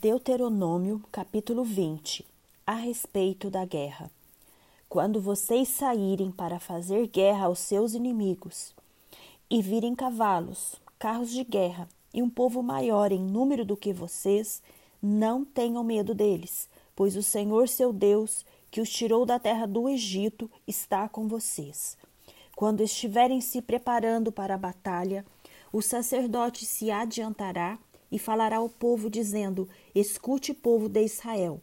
Deuteronômio, capítulo 20 A respeito da guerra. Quando vocês saírem para fazer guerra aos seus inimigos e virem cavalos, carros de guerra e um povo maior em número do que vocês, não tenham medo deles, pois o Senhor seu Deus, que os tirou da terra do Egito, está com vocês. Quando estiverem se preparando para a batalha, o sacerdote se adiantará e falará ao povo, dizendo: Escute, povo de Israel.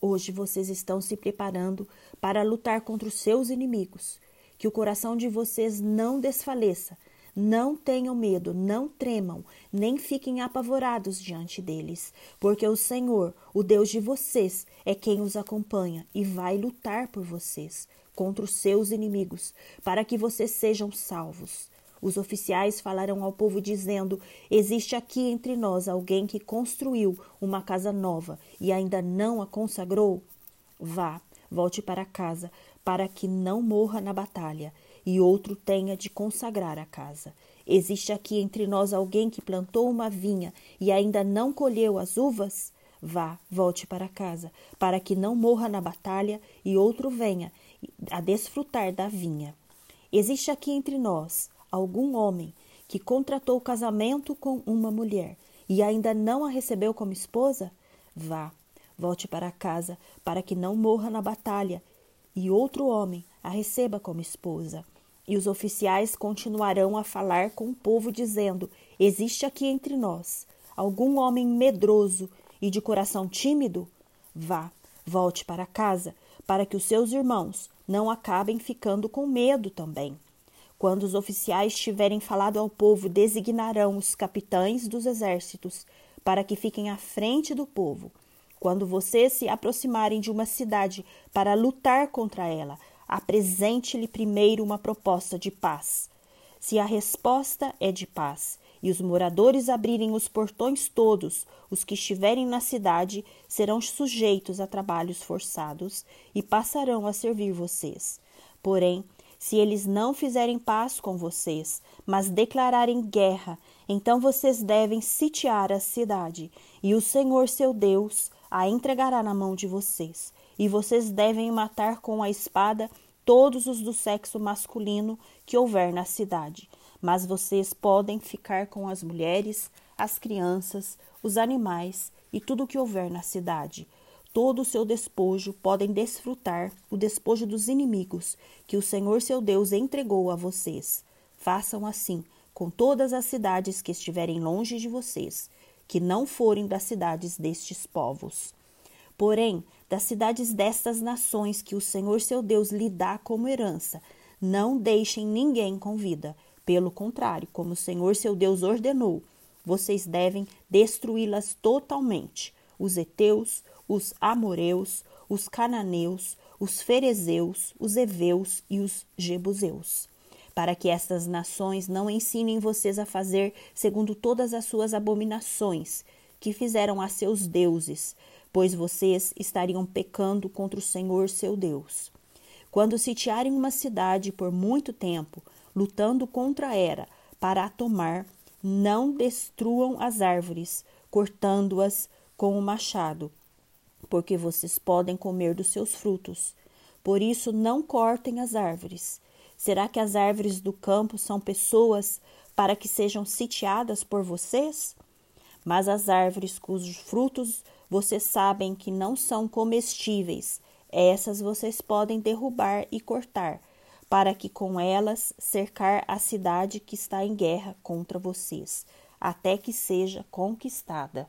Hoje vocês estão se preparando para lutar contra os seus inimigos. Que o coração de vocês não desfaleça. Não tenham medo, não tremam, nem fiquem apavorados diante deles, porque o Senhor, o Deus de vocês, é quem os acompanha e vai lutar por vocês contra os seus inimigos, para que vocês sejam salvos. Os oficiais falaram ao povo dizendo: Existe aqui entre nós alguém que construiu uma casa nova e ainda não a consagrou? Vá, volte para casa, para que não morra na batalha, e outro tenha de consagrar a casa. Existe aqui entre nós alguém que plantou uma vinha e ainda não colheu as uvas? Vá, volte para casa, para que não morra na batalha e outro venha a desfrutar da vinha. Existe aqui entre nós algum homem que contratou casamento com uma mulher e ainda não a recebeu como esposa, vá, volte para casa, para que não morra na batalha, e outro homem a receba como esposa. E os oficiais continuarão a falar com o povo, dizendo: Existe aqui entre nós algum homem medroso e de coração tímido? Vá, volte para casa, para que os seus irmãos não acabem ficando com medo também. Quando os oficiais tiverem falado ao povo, designarão os capitães dos exércitos para que fiquem à frente do povo. Quando vocês se aproximarem de uma cidade para lutar contra ela, apresente-lhe primeiro uma proposta de paz. Se a resposta é de paz e os moradores abrirem os portões todos, os que estiverem na cidade serão sujeitos a trabalhos forçados e passarão a servir vocês. Porém, se eles não fizerem paz com vocês, mas declararem guerra, então vocês devem sitiar a cidade, e o Senhor seu Deus a entregará na mão de vocês. E vocês devem matar com a espada todos os do sexo masculino que houver na cidade. Mas vocês podem ficar com as mulheres, as crianças, os animais e tudo o que houver na cidade todo o seu despojo, podem desfrutar o despojo dos inimigos que o Senhor seu Deus entregou a vocês. Façam assim com todas as cidades que estiverem longe de vocês, que não forem das cidades destes povos. Porém, das cidades destas nações que o Senhor seu Deus lhe dá como herança, não deixem ninguém com vida. Pelo contrário, como o Senhor seu Deus ordenou, vocês devem destruí-las totalmente. Os heteus, os amoreus, os cananeus, os ferezeus, os heveus e os jebuseus, para que estas nações não ensinem vocês a fazer segundo todas as suas abominações que fizeram a seus deuses, pois vocês estariam pecando contra o Senhor seu Deus. Quando sitiarem uma cidade por muito tempo, lutando contra ela para a tomar, não destruam as árvores, cortando-as com o machado, porque vocês podem comer dos seus frutos. Por isso, não cortem as árvores. Será que as árvores do campo são pessoas para que sejam sitiadas por vocês? Mas as árvores cujos frutos vocês sabem que não são comestíveis, essas vocês podem derrubar e cortar, para que com elas cercar a cidade que está em guerra contra vocês, até que seja conquistada.